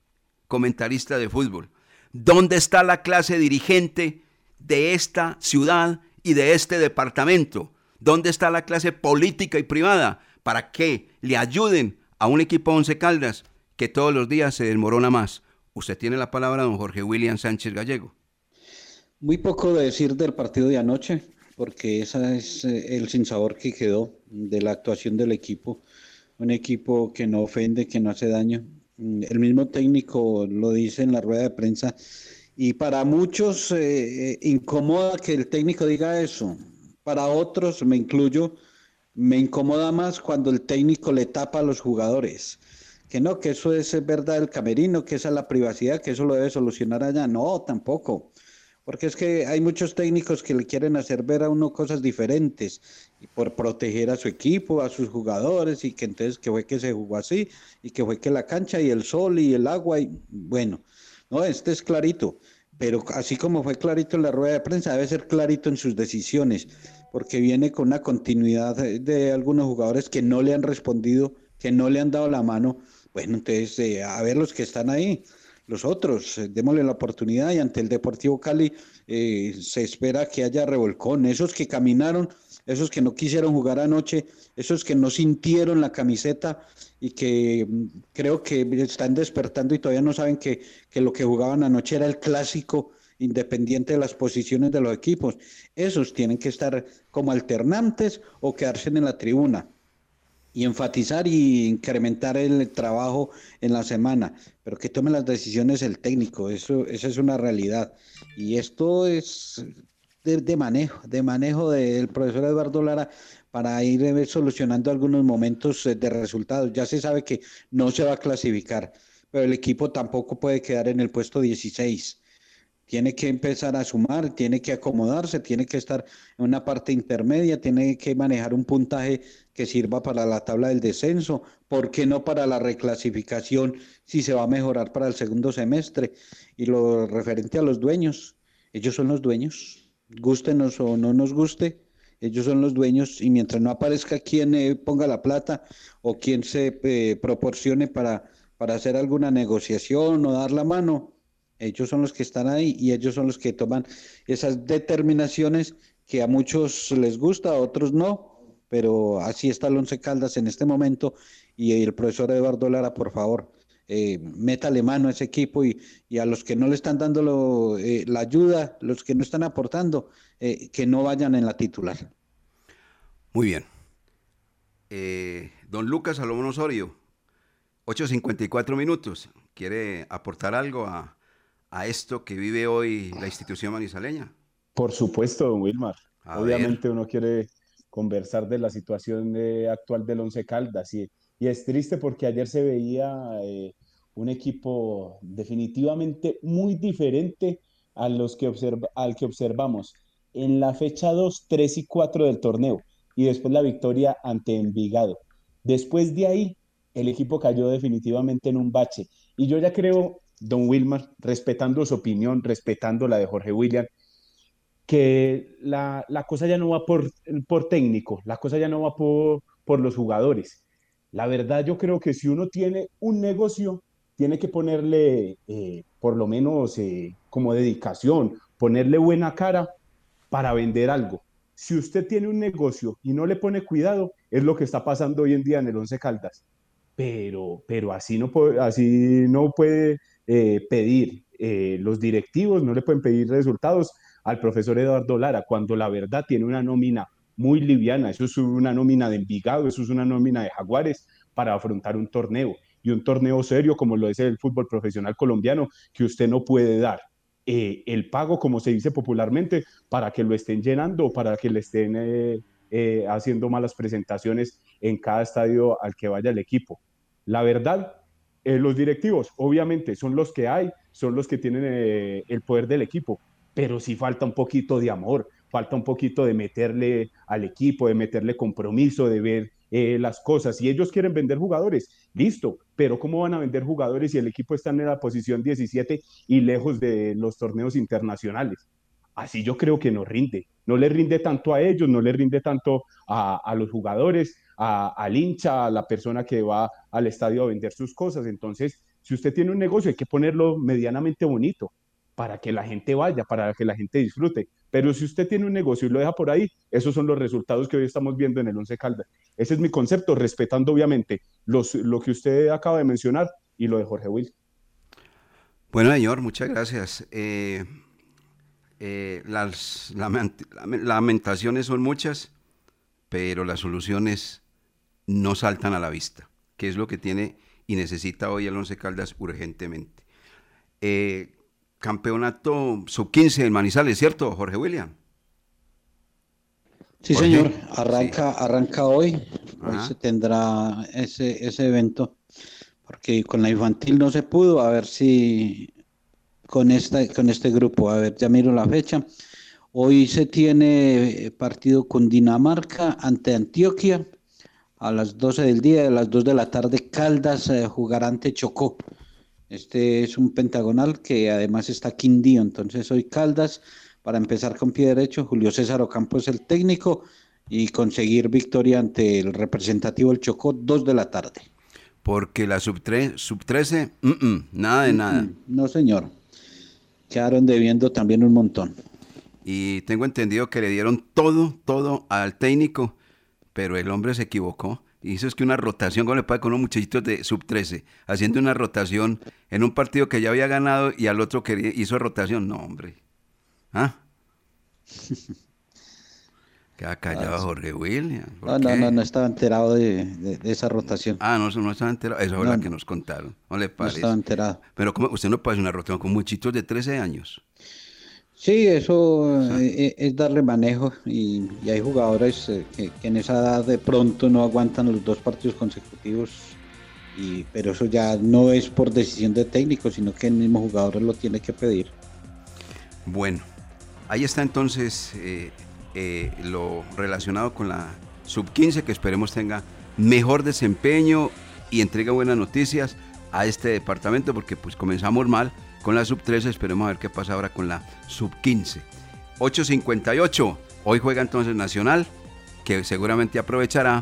comentarista de fútbol. ¿Dónde está la clase dirigente de esta ciudad y de este departamento? ¿Dónde está la clase política y privada para que le ayuden a un equipo Once Caldas que todos los días se desmorona más? Usted tiene la palabra, don Jorge William Sánchez Gallego. Muy poco de decir del partido de anoche, porque ese es eh, el sinsabor que quedó de la actuación del equipo. Un equipo que no ofende, que no hace daño. Mm, el mismo técnico lo dice en la rueda de prensa. Y para muchos eh, eh, incomoda que el técnico diga eso. Para otros, me incluyo, me incomoda más cuando el técnico le tapa a los jugadores que no, que eso es verdad el camerino, que esa es la privacidad, que eso lo debe solucionar allá. No, tampoco. Porque es que hay muchos técnicos que le quieren hacer ver a uno cosas diferentes y por proteger a su equipo, a sus jugadores y que entonces que fue que se jugó así y que fue que la cancha y el sol y el agua y bueno, no, este es clarito, pero así como fue clarito en la rueda de prensa, debe ser clarito en sus decisiones, porque viene con una continuidad de algunos jugadores que no le han respondido, que no le han dado la mano bueno, entonces, eh, a ver los que están ahí, los otros, eh, démosle la oportunidad y ante el Deportivo Cali eh, se espera que haya revolcón. Esos que caminaron, esos que no quisieron jugar anoche, esos que no sintieron la camiseta y que mm, creo que están despertando y todavía no saben que, que lo que jugaban anoche era el clásico independiente de las posiciones de los equipos. Esos tienen que estar como alternantes o quedarse en la tribuna y enfatizar y incrementar el trabajo en la semana, pero que tome las decisiones el técnico, eso, esa es una realidad. Y esto es de, manejo, de manejo del profesor Eduardo Lara para ir eh, solucionando algunos momentos eh, de resultados. Ya se sabe que no se va a clasificar, pero el equipo tampoco puede quedar en el puesto 16 tiene que empezar a sumar, tiene que acomodarse, tiene que estar en una parte intermedia, tiene que manejar un puntaje que sirva para la tabla del descenso, ¿por qué no para la reclasificación si se va a mejorar para el segundo semestre? Y lo referente a los dueños, ellos son los dueños, gustenos o no nos guste, ellos son los dueños y mientras no aparezca quien eh, ponga la plata o quien se eh, proporcione para, para hacer alguna negociación o dar la mano, ellos son los que están ahí y ellos son los que toman esas determinaciones que a muchos les gusta, a otros no, pero así está el Once Caldas en este momento y el profesor Eduardo Lara, por favor, eh, métale mano a ese equipo y, a los que no le están dando eh, la ayuda, los que no están aportando, eh, que no vayan en la titular. Muy bien. Eh, don Lucas Salomón Osorio, 8.54 minutos. ¿Quiere aportar algo a, a esto que vive hoy la institución manizaleña? Por supuesto, don Wilmar. Obviamente uno quiere conversar de la situación actual del Once Caldas y, y, es triste porque ayer se veía eh, un equipo definitivamente muy diferente a los que al que observamos en la fecha 2, 3 y 4 del torneo y después la victoria ante Envigado. Después de ahí, el equipo cayó definitivamente en un bache y yo ya creo don Wilmar, respetando su opinión, respetando la de Jorge William, que la, cosa ya no va por, por, técnico, la cosa ya no va por, por los jugadores. La verdad yo creo que si uno tiene un negocio, tiene que ponerle eh, por lo menos eh, como dedicación, ponerle buena cara para vender algo. Si usted tiene un negocio y no le pone cuidado, es lo que está pasando hoy en día en el Once Caldas. Pero, pero así, no así no puede eh, pedir, los directivos no le pueden pedir resultados al profesor Eduardo Lara, cuando la verdad tiene una nómina muy liviana, eso es una nómina de Envigado, eso es una nómina de Jaguares para afrontar un torneo y un torneo serio como lo es el fútbol profesional colombiano que usted no puede dar. Eh, el pago, como se dice popularmente, para que lo estén llenando o para que le estén haciendo malas presentaciones en cada estadio al que vaya el equipo. La verdad, eh, los directivos, obviamente, son los que hay, son los que tienen eh, el poder del equipo, pero sí falta un poquito de amor, falta un poquito de meterle al equipo, de meterle compromiso, de ver eh, las cosas. Si ellos quieren vender jugadores, listo, pero ¿cómo van a vender jugadores si el equipo está en la posición 17 y lejos de los torneos internacionales? Así yo creo que no rinde. No le rinde tanto a ellos, no le rinde tanto a, los jugadores, al hincha, a la persona que va al estadio a vender sus cosas. Entonces, si usted tiene un negocio, hay que ponerlo medianamente bonito para que la gente vaya, para que la gente disfrute. Pero si usted tiene un negocio y lo deja por ahí, esos son los resultados que hoy estamos viendo en el Once Caldas. Ese es mi concepto, respetando obviamente lo que usted acaba de mencionar y lo de Jorge Will. Bueno, señor, muchas gracias. Eh, eh, las lamentaciones son muchas, pero las soluciones no saltan a la vista, que es lo que tiene y necesita hoy el Once Caldas urgentemente. Eh, campeonato sub-15 en Manizales, ¿cierto, Jorge William? Sí, señor, arranca, arranca hoy, hoy se tendrá ese, ese evento, porque con la infantil no se pudo, a ver si con, esta, con este grupo. A ver, ya miro la fecha. Hoy se tiene partido con Dinamarca ante Antioquia a las 12 del día, a las 2 de la tarde Caldas eh, jugará ante Chocó. Este es un pentagonal que además está Quindío, entonces hoy Caldas para empezar con pie derecho, Julio César Ocampo es el técnico y conseguir victoria ante el representativo el Chocó 2 de la tarde. Porque la sub, sub 13, nada de nada. no, señor. Quedaron debiendo también un montón. Y tengo entendido que le dieron todo, todo al técnico, pero el hombre se equivocó. Hizo es que una rotación, como le pasa con unos muchachitos de sub 13, haciendo una rotación en un partido que ya había ganado y al otro que hizo rotación. No, hombre. ¿Ah? Queda callado ah, Jorge William. No, no, no, no estaba enterado de, esa rotación. Ah, no, no estaba enterado. Eso es lo que nos contaron. No le parece. No estaba enterado. Pero ¿cómo? usted no puede hacer una rotación con muchitos de 13 años. Sí, eso eh, es, darle manejo y, hay jugadores eh, que, en esa edad de pronto no aguantan los dos partidos consecutivos, y, pero eso ya no es por decisión de técnico, sino que el mismo jugador lo tiene que pedir. Bueno, ahí está entonces eh, eh, lo relacionado con la sub-15, que esperemos tenga mejor desempeño y entregue buenas noticias a este departamento, porque pues comenzamos mal con la sub-13, esperemos a ver qué pasa ahora con la sub-15. 8.58, hoy juega entonces Nacional, que seguramente aprovechará